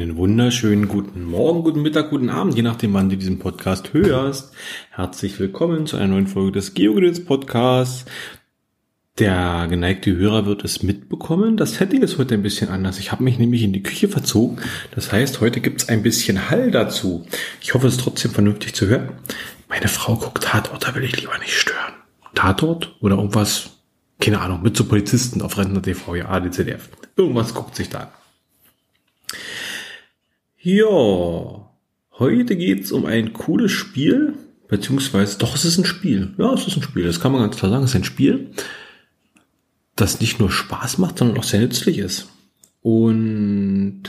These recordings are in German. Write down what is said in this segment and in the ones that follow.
Einen wunderschönen guten Morgen, guten Mittag, guten Abend, je nachdem, wann du diesen Podcast hörst. Herzlich willkommen zu einer neuen Folge des Geogedöns Podcasts. Der geneigte Hörer wird es mitbekommen. Das Setting ist heute ein bisschen anders. Ich habe mich nämlich in die Küche verzogen. Das heißt, heute gibt es ein bisschen Hall dazu. Ich hoffe, es ist trotzdem vernünftig zu hören. Meine Frau guckt Tatort, da will ich lieber nicht stören. Tatort oder irgendwas, keine Ahnung, mit so Polizisten auf Rentner TV, ja, ADZDF. Irgendwas guckt sich da an. Ja, heute geht's um ein cooles Spiel, beziehungsweise doch, es ist ein Spiel. Ja, es ist ein Spiel, das kann man ganz klar sagen, es ist ein Spiel, das nicht nur Spaß macht, sondern auch sehr nützlich ist. Und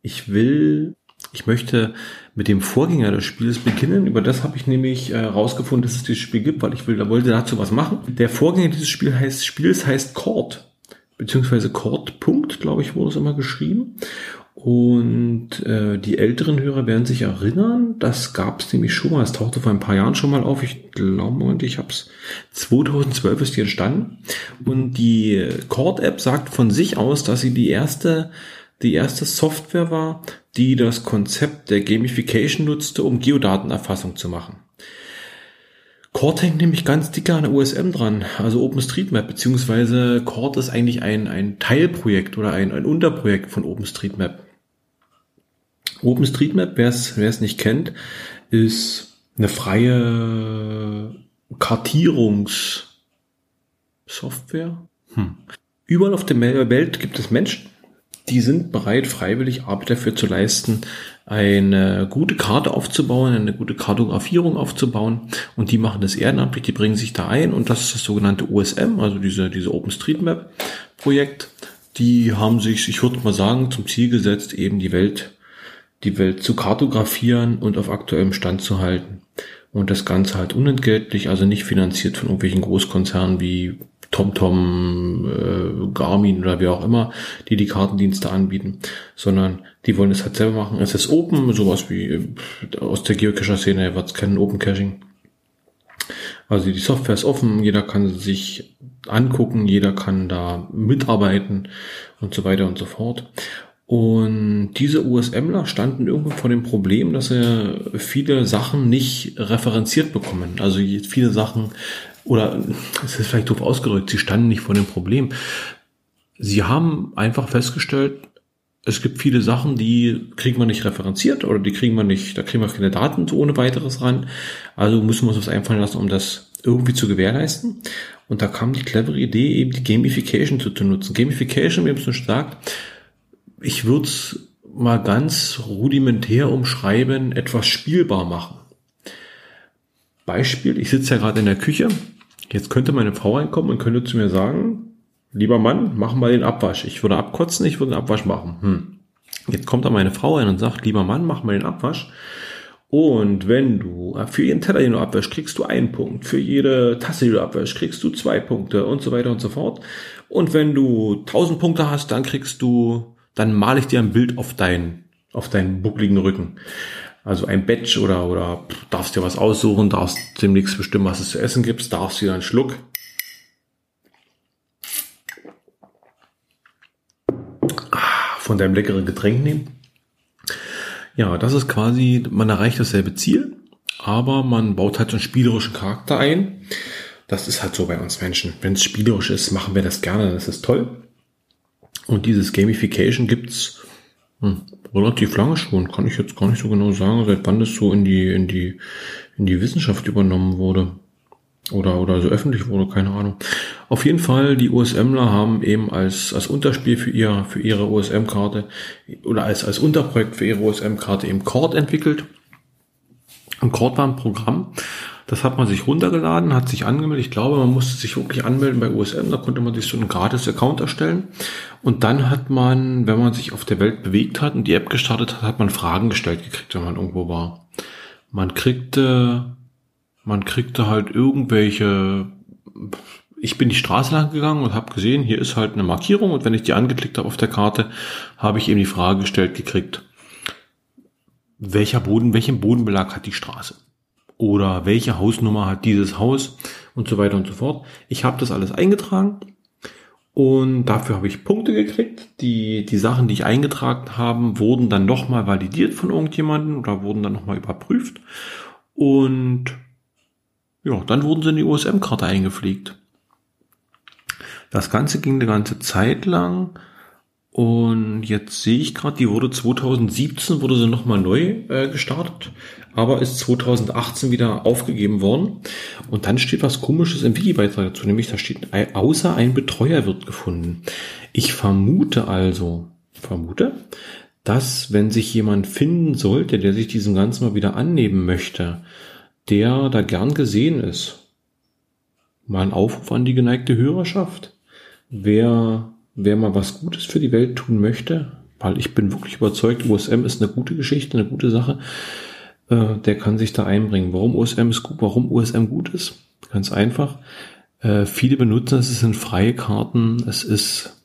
ich will, ich möchte mit dem Vorgänger des Spiels beginnen. Über das habe ich nämlich äh, dass es dieses Spiel gibt, weil ich will, da wollte dazu was machen. Der Vorgänger dieses Spiel heißt, Spiels heißt Chord, beziehungsweise Chord. Punkt, glaube ich, wurde es immer geschrieben. Und äh, die älteren Hörer werden sich erinnern, das gab es nämlich schon mal, es tauchte vor ein paar Jahren schon mal auf. Ich glaube, und ich habe es 2012 ist die entstanden. Und die Chord-App sagt von sich aus, dass sie die erste, die erste Software war, die das Konzept der Gamification nutzte, um Geodatenerfassung zu machen. Chord hängt nämlich ganz dicker an der USM dran, also OpenStreetMap, beziehungsweise Chord ist eigentlich ein, ein Teilprojekt oder ein, ein Unterprojekt von OpenStreetMap. OpenStreetMap, wer es nicht kennt, ist eine freie Kartierungssoftware. Hm. Überall auf der Welt gibt es Menschen, die sind bereit, freiwillig Arbeit dafür zu leisten, eine gute Karte aufzubauen, eine gute Kartografierung aufzubauen. Und die machen das ehrenamtlich, die bringen sich da ein. Und das ist das sogenannte OSM, also diese, diese OpenStreetMap-Projekt. Die haben sich, ich würde mal sagen, zum Ziel gesetzt, eben die Welt, die Welt zu kartografieren und auf aktuellem Stand zu halten. Und das Ganze halt unentgeltlich, also nicht finanziert von irgendwelchen Großkonzernen wie TomTom, äh, Garmin oder wer auch immer, die die Kartendienste anbieten, sondern die wollen es halt selber machen. Es ist Open, sowas wie äh, aus der Geocacher-Szene wird es kennen, Open Caching. Also die Software ist offen, jeder kann sich angucken, jeder kann da mitarbeiten und so weiter und so fort. Und diese USMler standen irgendwo vor dem Problem, dass sie viele Sachen nicht referenziert bekommen. Also viele Sachen oder es ist vielleicht doof ausgedrückt, sie standen nicht vor dem Problem. Sie haben einfach festgestellt, es gibt viele Sachen, die kriegen wir nicht referenziert oder die kriegen wir nicht, da kriegen wir keine Daten ohne weiteres ran. Also müssen wir uns was einfallen lassen, um das irgendwie zu gewährleisten. Und da kam die clevere Idee, eben die Gamification zu, zu nutzen. Gamification, wie haben es schon gesagt, ich würde es mal ganz rudimentär umschreiben, etwas spielbar machen. Beispiel, ich sitze ja gerade in der Küche. Jetzt könnte meine Frau reinkommen und könnte zu mir sagen, lieber Mann, mach mal den Abwasch. Ich würde abkotzen, ich würde den Abwasch machen. Hm. Jetzt kommt da meine Frau rein und sagt, lieber Mann, mach mal den Abwasch. Und wenn du für jeden Teller, den du abwäschst, kriegst du einen Punkt. Für jede Tasse, die du abwäschst, kriegst du zwei Punkte und so weiter und so fort. Und wenn du tausend Punkte hast, dann kriegst du, dann male ich dir ein Bild auf deinen, auf deinen buckligen Rücken. Also ein Batch oder, oder darfst dir was aussuchen, darfst demnächst bestimmen, was es zu essen gibt, darfst dir einen Schluck. von deinem leckeren Getränk nehmen. Ja, das ist quasi, man erreicht dasselbe Ziel, aber man baut halt einen spielerischen Charakter ein. Das ist halt so bei uns Menschen. Wenn es spielerisch ist, machen wir das gerne, das ist toll. Und dieses Gamification gibt's hm, relativ lange schon, kann ich jetzt gar nicht so genau sagen, seit wann das so in die, in die, in die Wissenschaft übernommen wurde. Oder, oder so öffentlich wurde, keine Ahnung. Auf jeden Fall, die USMler haben eben als, als Unterspiel für ihr, für ihre USM-Karte oder als, als Unterprojekt für ihre USM-Karte eben Chord entwickelt. Und Chord war ein Programm, das hat man sich runtergeladen, hat sich angemeldet. Ich glaube, man musste sich wirklich anmelden bei USM. Da konnte man sich so einen gratis Account erstellen. Und dann hat man, wenn man sich auf der Welt bewegt hat und die App gestartet hat, hat man Fragen gestellt gekriegt, wenn man irgendwo war. Man kriegte, man kriegte halt irgendwelche, ich bin die Straße lang gegangen und habe gesehen, hier ist halt eine Markierung und wenn ich die angeklickt habe auf der Karte, habe ich eben die Frage gestellt gekriegt, welcher Boden, welchen Bodenbelag hat die Straße? Oder welche Hausnummer hat dieses Haus und so weiter und so fort. Ich habe das alles eingetragen Und dafür habe ich Punkte gekriegt. Die, die Sachen, die ich eingetragen habe, wurden dann nochmal validiert von irgendjemandem oder wurden dann nochmal überprüft. Und ja, dann wurden sie in die USM-Karte eingepflegt. Das Ganze ging eine ganze Zeit lang. Und jetzt sehe ich gerade, die wurde 2017, wurde sie nochmal neu äh, gestartet, aber ist 2018 wieder aufgegeben worden. Und dann steht was komisches im Wiki-Beitrag dazu, nämlich da steht, außer ein Betreuer wird gefunden. Ich vermute also, vermute, dass wenn sich jemand finden sollte, der sich diesem Ganzen mal wieder annehmen möchte, der da gern gesehen ist. Mal ein Aufruf an die geneigte Hörerschaft. Wer wer mal was Gutes für die Welt tun möchte, weil ich bin wirklich überzeugt, USM ist eine gute Geschichte, eine gute Sache, äh, der kann sich da einbringen. Warum USM ist gut, warum USM gut ist? Ganz einfach. Äh, viele benutzen es, es sind freie Karten, es ist,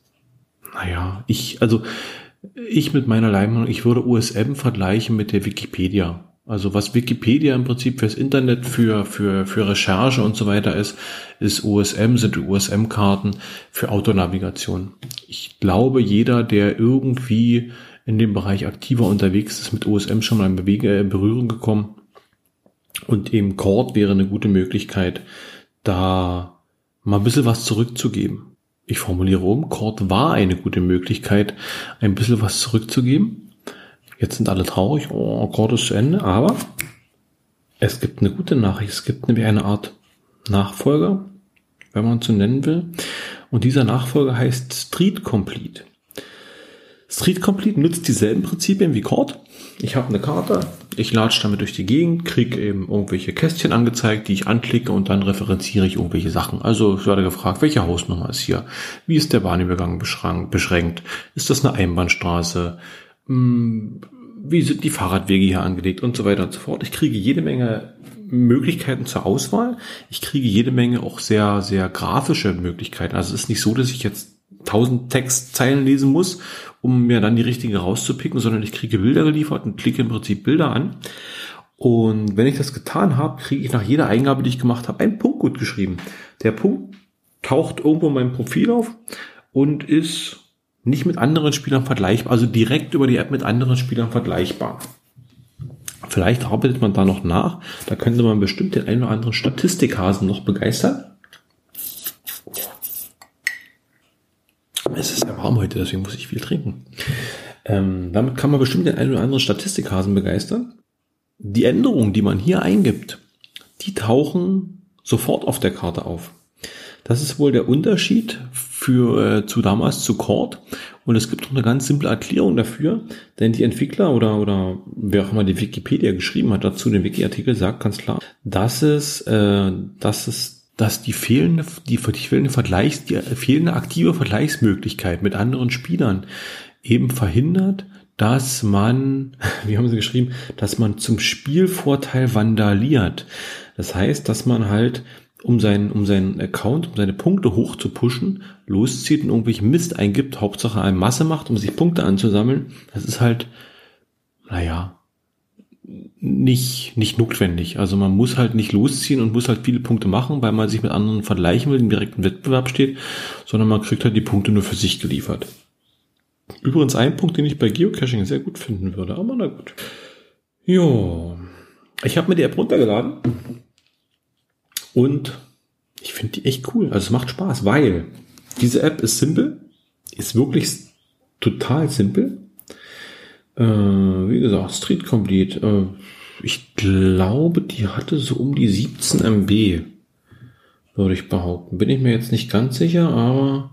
naja, ich, also ich mit meiner Leimung, ich würde USM vergleichen mit der Wikipedia. Also was Wikipedia im Prinzip fürs Internet, für, für, für Recherche und so weiter ist, ist OSM, sind OSM-Karten für Autonavigation. Ich glaube, jeder, der irgendwie in dem Bereich aktiver unterwegs ist, mit OSM schon mal in Bewege, Berührung gekommen. Und eben Cord wäre eine gute Möglichkeit, da mal ein bisschen was zurückzugeben. Ich formuliere um, Cord war eine gute Möglichkeit, ein bisschen was zurückzugeben Jetzt sind alle traurig, oh, Akkord ist zu Ende, aber es gibt eine gute Nachricht. Es gibt nämlich eine Art Nachfolger, wenn man so nennen will. Und dieser Nachfolger heißt Street Complete. Street Complete nutzt dieselben Prinzipien wie Chord. Ich habe eine Karte, ich latsche damit durch die Gegend, kriege eben irgendwelche Kästchen angezeigt, die ich anklicke und dann referenziere ich irgendwelche Sachen. Also ich werde gefragt, welche Hausnummer ist hier? Wie ist der Bahnübergang beschränkt? Ist das eine Einbahnstraße? Hm, wie sind die Fahrradwege hier angelegt und so weiter und so fort. Ich kriege jede Menge Möglichkeiten zur Auswahl. Ich kriege jede Menge auch sehr, sehr grafische Möglichkeiten. Also es ist nicht so, dass ich jetzt tausend Textzeilen lesen muss, um mir dann die richtige rauszupicken, sondern ich kriege Bilder geliefert und klicke im Prinzip Bilder an. Und wenn ich das getan habe, kriege ich nach jeder Eingabe, die ich gemacht habe, einen Punkt gut geschrieben. Der Punkt taucht irgendwo in meinem Profil auf und ist nicht mit anderen Spielern vergleichbar, also direkt über die App mit anderen Spielern vergleichbar. Vielleicht arbeitet man da noch nach. Da könnte man bestimmt den einen oder anderen Statistikhasen noch begeistern. Es ist ja warm heute, deswegen muss ich viel trinken. Ähm, damit kann man bestimmt den einen oder anderen Statistikhasen begeistern. Die Änderungen, die man hier eingibt, die tauchen sofort auf der Karte auf. Das ist wohl der Unterschied für äh, zu damals zu Cord. Und es gibt noch eine ganz simple Erklärung dafür, denn die Entwickler oder oder wer auch immer die Wikipedia geschrieben hat dazu, den Wiki-Artikel sagt ganz klar, dass es, äh, dass es, dass die fehlende, die, fehlende Vergleichs, die fehlende aktive Vergleichsmöglichkeit mit anderen Spielern eben verhindert, dass man, wie haben sie geschrieben, dass man zum Spielvorteil vandaliert. Das heißt, dass man halt um seinen, um seinen Account, um seine Punkte hoch zu pushen, loszieht und irgendwelche Mist eingibt, Hauptsache eine Masse macht, um sich Punkte anzusammeln, das ist halt, naja, nicht, nicht notwendig. Also man muss halt nicht losziehen und muss halt viele Punkte machen, weil man sich mit anderen vergleichen will, im direkten Wettbewerb steht, sondern man kriegt halt die Punkte nur für sich geliefert. Übrigens ein Punkt, den ich bei Geocaching sehr gut finden würde, aber na gut. Jo. Ich habe mir die App runtergeladen und ich finde die echt cool. Also es macht Spaß, weil diese App ist simpel, ist wirklich total simpel. Äh, wie gesagt, Street Complete. Äh, ich glaube, die hatte so um die 17 MB, würde ich behaupten. Bin ich mir jetzt nicht ganz sicher, aber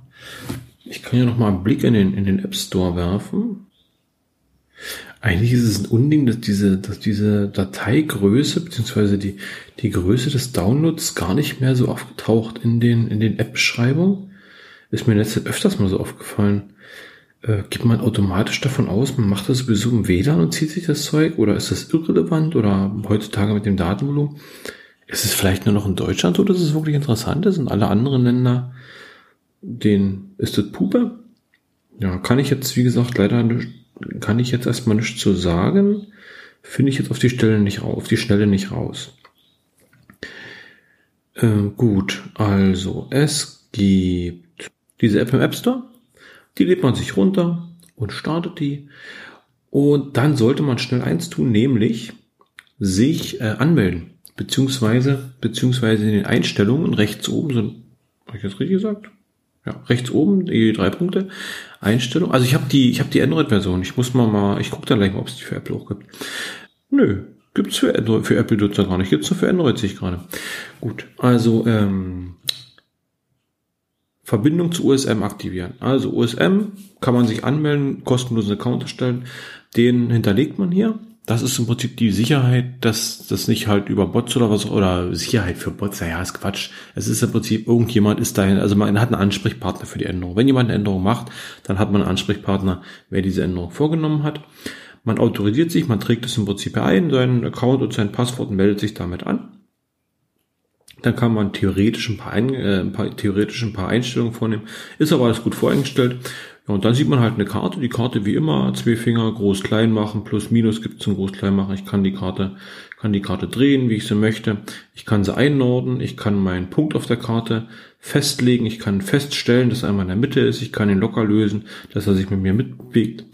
ich kann ja noch mal einen Blick in den, in den App Store werfen. Eigentlich ist es ein Unding, dass diese, dass diese Dateigröße beziehungsweise die, die Größe des Downloads gar nicht mehr so aufgetaucht in den, in den App-Beschreibungen. Ist mir in öfters mal so aufgefallen. Äh, geht man automatisch davon aus, man macht das sowieso im WLAN und zieht sich das Zeug? Oder ist das irrelevant? Oder heutzutage mit dem Datenvolumen? Ist es vielleicht nur noch in Deutschland oder ist es wirklich interessant ist? In alle anderen Länder, den, ist das Puppe? Ja, kann ich jetzt, wie gesagt, leider kann ich jetzt erstmal nichts zu sagen. Finde ich jetzt auf die Stelle nicht raus, auf die Schnelle nicht raus. Äh, gut, also es gibt diese App im App Store, die lädt man sich runter und startet die. Und dann sollte man schnell eins tun, nämlich sich äh, anmelden, beziehungsweise, beziehungsweise in den Einstellungen rechts oben sind, habe ich das richtig gesagt? Ja, rechts oben die drei Punkte. Einstellung. Also ich habe die, ich habe die Android-Version. Ich muss mal mal, ich gucke dann gleich mal, ob es die für Apple auch gibt. Nö, gibt's für Android, für Apple-Nutzer gar nicht. Gibt's nur für Android sich gerade. Gut, also ähm, Verbindung zu USM aktivieren. Also USM kann man sich anmelden, kostenlosen Account erstellen. Den hinterlegt man hier. Das ist im Prinzip die Sicherheit, dass das nicht halt über Bots oder was oder Sicherheit für Bots, ja, ist Quatsch. Es ist im Prinzip irgendjemand ist dahin, also man hat einen Ansprechpartner für die Änderung. Wenn jemand eine Änderung macht, dann hat man einen Ansprechpartner, wer diese Änderung vorgenommen hat. Man autorisiert sich, man trägt es im Prinzip ein, seinen Account und sein Passwort und meldet sich damit an. Dann kann man theoretisch ein paar, ein, äh, ein paar, theoretisch ein paar Einstellungen vornehmen. Ist aber alles gut voreingestellt. Ja, und dann sieht man halt eine Karte. Die Karte wie immer, zwei Finger groß klein machen, plus minus gibt es zum groß klein machen. Ich kann die Karte, kann die Karte drehen, wie ich sie möchte. Ich kann sie einnorden. Ich kann meinen Punkt auf der Karte festlegen. Ich kann feststellen, dass er einmal in der Mitte ist. Ich kann ihn locker lösen, dass er sich mit mir mitbewegt.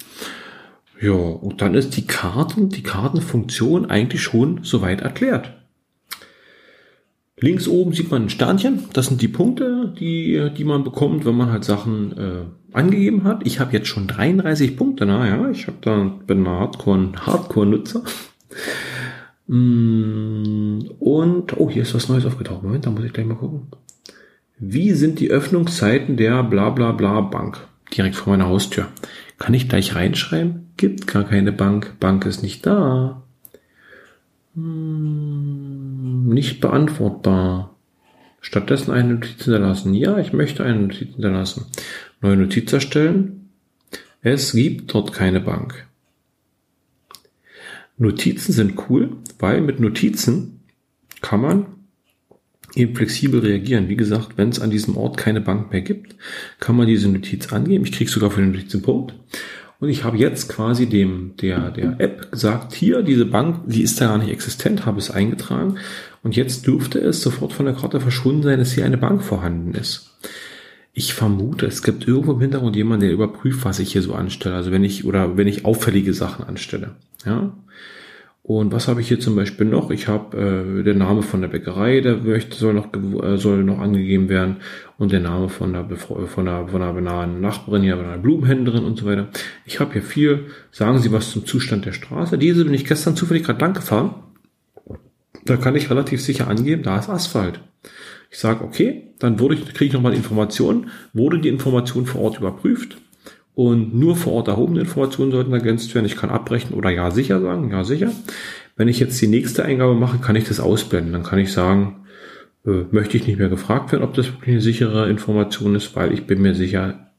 Ja, und dann ist die Karten, die Kartenfunktion eigentlich schon soweit erklärt. Links oben sieht man ein Sternchen. Das sind die Punkte, die, die man bekommt, wenn man halt Sachen äh, angegeben hat. Ich habe jetzt schon 33 Punkte. Naja, ich habe da bin ein Hardcore, Hardcore-Nutzer. Mm, und, oh, hier ist was Neues aufgetaucht. Moment, da muss ich gleich mal gucken. Wie sind die Öffnungszeiten der bla bla bla Bank? Direkt vor meiner Haustür. Kann ich gleich reinschreiben? Gibt gar keine Bank. Bank ist nicht da. Hm, nicht beantwortbar. Stattdessen eine Notiz hinterlassen. Ja, ich möchte eine Notiz hinterlassen. Neue Notiz erstellen. Es gibt dort keine Bank. Notizen sind cool, weil mit Notizen kann man eben flexibel reagieren. Wie gesagt, wenn es an diesem Ort keine Bank mehr gibt, kann man diese Notiz angeben. Ich kriege sogar für den Notiz einen Punkt. Und ich habe jetzt quasi dem, der, der App gesagt, hier, diese Bank, die ist da gar nicht existent, habe es eingetragen. Und jetzt dürfte es sofort von der Karte verschwunden sein, dass hier eine Bank vorhanden ist. Ich vermute, es gibt irgendwo im Hintergrund jemanden, der überprüft, was ich hier so anstelle. Also wenn ich, oder wenn ich auffällige Sachen anstelle. Ja. Und was habe ich hier zum Beispiel noch? Ich habe äh, der Name von der Bäckerei, der möchte, soll noch äh, soll noch angegeben werden und der Name von der von der von der nahen Nachbarin, ja, von einer Blumenhändlerin und so weiter. Ich habe hier viel. Sagen Sie was zum Zustand der Straße. Diese bin ich gestern zufällig gerade lang gefahren. Da kann ich relativ sicher angeben, da ist Asphalt. Ich sage, okay, dann wurde ich, kriege ich nochmal Informationen, wurde die Information vor Ort überprüft und nur vor Ort erhobene Informationen sollten ergänzt werden. Ich kann abbrechen oder ja sicher sagen, ja sicher. Wenn ich jetzt die nächste Eingabe mache, kann ich das ausblenden. Dann kann ich sagen, äh, möchte ich nicht mehr gefragt werden, ob das wirklich eine sichere Information ist, weil ich bin mir sicher,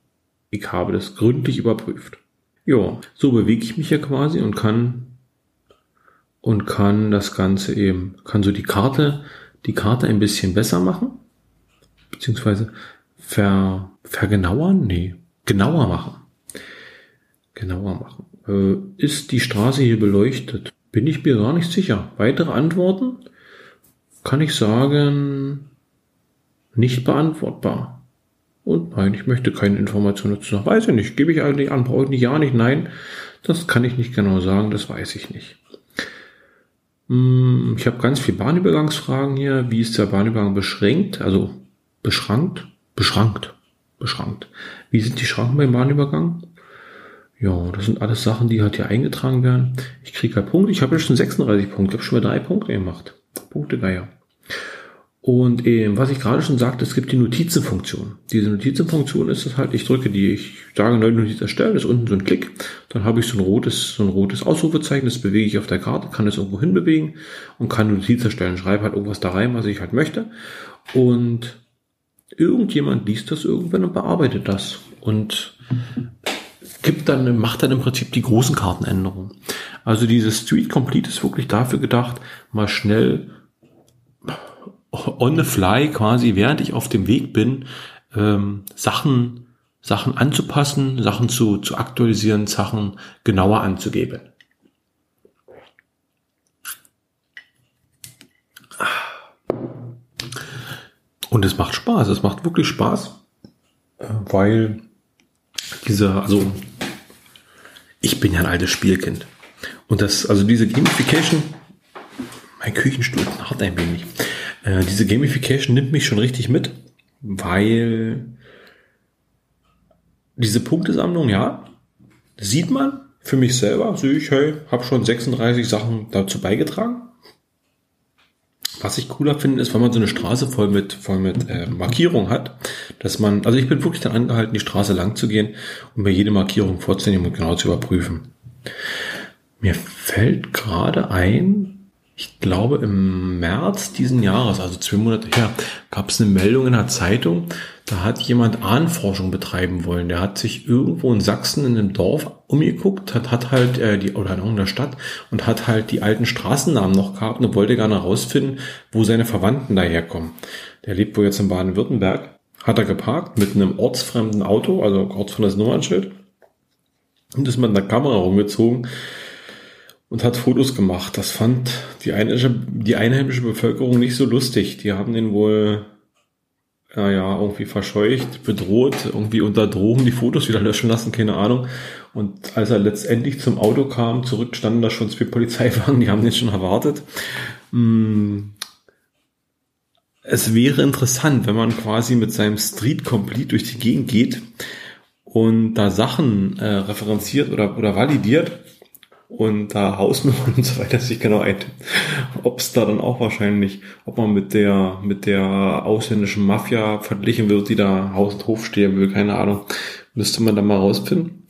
ich habe das gründlich überprüft. Ja, so bewege ich mich ja quasi und kann und kann das Ganze eben, kann so die Karte, die Karte ein bisschen besser machen, beziehungsweise ver, vergenauern, nee, genauer machen genauer machen. Äh, ist die Straße hier beleuchtet? Bin ich mir gar nicht sicher. Weitere Antworten? Kann ich sagen, nicht beantwortbar. Und nein, ich möchte keine Informationen dazu. Weiß ich nicht. Gebe ich eigentlich an. Brauche ich nicht. Ja, nicht. Nein. Das kann ich nicht genau sagen. Das weiß ich nicht. Hm, ich habe ganz viele Bahnübergangsfragen hier. Wie ist der Bahnübergang beschränkt? Also beschrankt? Beschrankt. Beschrankt. Wie sind die Schranken beim Bahnübergang? Ja, das sind alles Sachen, die halt hier eingetragen werden. Ich kriege halt Punkte. Ich habe ja schon 36 Punkte. Ich habe schon mal drei Punkte gemacht. Punkte Geier. Und ähm, was ich gerade schon sagte, es gibt die Notizenfunktion. Diese Notizenfunktion ist es halt, ich drücke die, ich sage neue Notiz erstellen, ist unten so ein Klick, dann habe ich so ein rotes, so ein rotes Ausrufezeichen, das bewege ich auf der Karte, kann es irgendwo hinbewegen und kann Notiz erstellen, schreibe halt irgendwas da rein, was ich halt möchte. Und irgendjemand liest das irgendwann und bearbeitet das. Und gibt dann, macht dann im Prinzip die großen Kartenänderungen. Also dieses Street Complete ist wirklich dafür gedacht, mal schnell on the fly quasi, während ich auf dem Weg bin, ähm, Sachen, Sachen anzupassen, Sachen zu, zu aktualisieren, Sachen genauer anzugeben. Und es macht Spaß, es macht wirklich Spaß. Äh, weil diese, also ich bin ja ein altes Spielkind. Und das, also diese Gamification, mein Küchenstuhl hat ein wenig. Äh, diese Gamification nimmt mich schon richtig mit, weil diese Punktesammlung, ja, sieht man für mich selber, sehe ich, hey, habe schon 36 Sachen dazu beigetragen. Was ich cooler finde, ist, wenn man so eine Straße voll mit, voll mit äh, Markierung hat, dass man, also ich bin wirklich dann angehalten, die Straße lang zu gehen und mir jede Markierung vorzunehmen und genau zu überprüfen. Mir fällt gerade ein, ich glaube im März diesen Jahres, also zwei Monate her, gab es eine Meldung in der Zeitung, da hat jemand Ahnenforschung betreiben wollen. Der hat sich irgendwo in Sachsen in einem Dorf umgeguckt, hat, hat halt äh, die oder in der Stadt und hat halt die alten Straßennamen noch gehabt und wollte gerne herausfinden, wo seine Verwandten daherkommen. Der lebt wohl jetzt in Baden-Württemberg, hat er geparkt mit einem ortsfremden Auto, also ortsfremdes Nummernschild und ist mit einer Kamera rumgezogen und hat Fotos gemacht. Das fand die einheimische, die einheimische Bevölkerung nicht so lustig. Die haben den wohl ja, ja, irgendwie verscheucht, bedroht, irgendwie unter Drogen die Fotos wieder löschen lassen, keine Ahnung. Und als er letztendlich zum Auto kam, zurück standen da schon zwei Polizeiwagen, die haben den schon erwartet. Hm. Es wäre interessant, wenn man quasi mit seinem Street Complete durch die Gegend geht und da Sachen äh, referenziert oder, oder validiert und da Hausnummern und so weiter sich genau eintippt. Ob es da dann auch wahrscheinlich, ob man mit der, mit der ausländischen Mafia verglichen wird, die da Haus und Hof stehen will, keine Ahnung. Müsste man da mal rausfinden.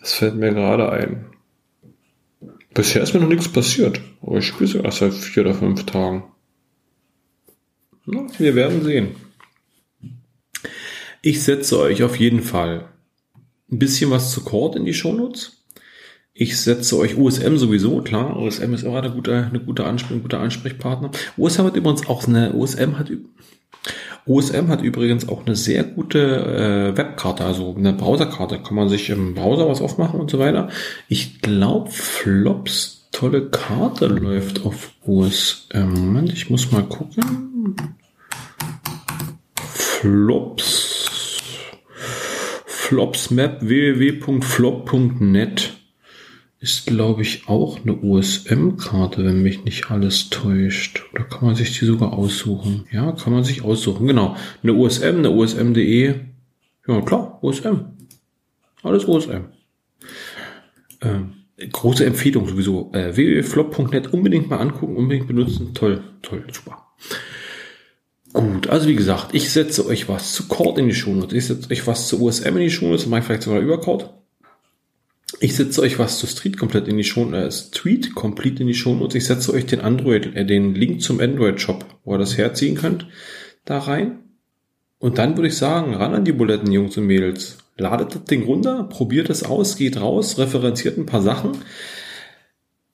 Das fällt mir gerade ein. Bisher ist mir noch nichts passiert. Aber ich spiele erst seit vier oder fünf Tagen. Na, wir werden sehen. Ich setze euch auf jeden Fall ein bisschen was zu Cord in die Shownotes. Ich setze euch USM sowieso, klar. USM ist immer eine gute, eine gute Ansprech, ein guter Ansprechpartner. USM hat übrigens auch eine, USM hat, USM hat übrigens auch eine sehr gute äh, Webkarte, also eine Browserkarte. Kann man sich im Browser was aufmachen und so weiter. Ich glaube, Flops tolle Karte läuft auf USM. Moment, ich muss mal gucken. Flops. Flops Map www.flop.net ist, glaube ich, auch eine USM-Karte, wenn mich nicht alles täuscht. Oder kann man sich die sogar aussuchen? Ja, kann man sich aussuchen, genau. Eine USM, eine USM.de. Ja, klar, USM. Alles USM. Ähm, große Empfehlung sowieso. Äh, www.flop.net unbedingt mal angucken, unbedingt benutzen. Toll, toll, super. Gut, also wie gesagt, ich setze euch was zu Cord in die Shownotes. Ich setze euch was zu USM in die Shownotes, mache ich vielleicht sogar über Cord. Ich setze euch was zu Street komplett in die Show, äh, Street Complete in die Show Notes. Ich setze euch den Android, äh, den Link zum Android Shop, wo ihr das herziehen könnt, da rein. Und dann würde ich sagen, ran an die Buletten, Jungs und Mädels. Ladet das Ding runter, probiert es aus, geht raus, referenziert ein paar Sachen.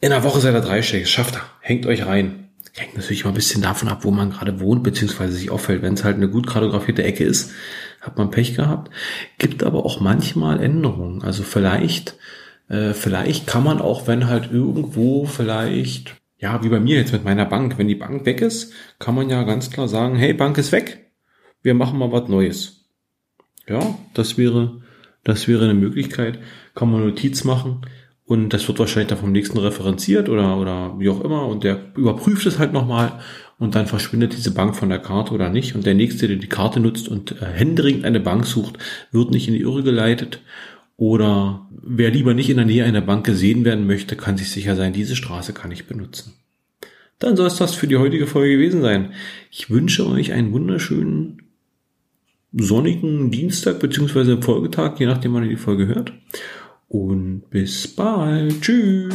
In einer Woche seid ihr dreistellig, schafft er. Hängt euch rein. Hängt natürlich mal ein bisschen davon ab, wo man gerade wohnt, beziehungsweise sich auffällt. Wenn es halt eine gut kartografierte Ecke ist, hat man Pech gehabt. Gibt aber auch manchmal Änderungen. Also vielleicht äh, vielleicht kann man auch, wenn halt irgendwo vielleicht, ja, wie bei mir jetzt mit meiner Bank, wenn die Bank weg ist, kann man ja ganz klar sagen, hey, Bank ist weg, wir machen mal was Neues. Ja, das wäre, das wäre eine Möglichkeit. Kann man Notiz machen und das wird wahrscheinlich dann vom nächsten referenziert oder, oder wie auch immer und der überprüft es halt nochmal und dann verschwindet diese Bank von der Karte oder nicht und der nächste, der die Karte nutzt und äh, händeringend eine Bank sucht, wird nicht in die Irre geleitet oder wer lieber nicht in der Nähe einer Bank gesehen werden möchte, kann sich sicher sein, diese Straße kann ich benutzen. Dann soll es das für die heutige Folge gewesen sein. Ich wünsche euch einen wunderschönen sonnigen Dienstag beziehungsweise Folgetag, je nachdem wann ihr die Folge hört. Und bis bald. Tschüss.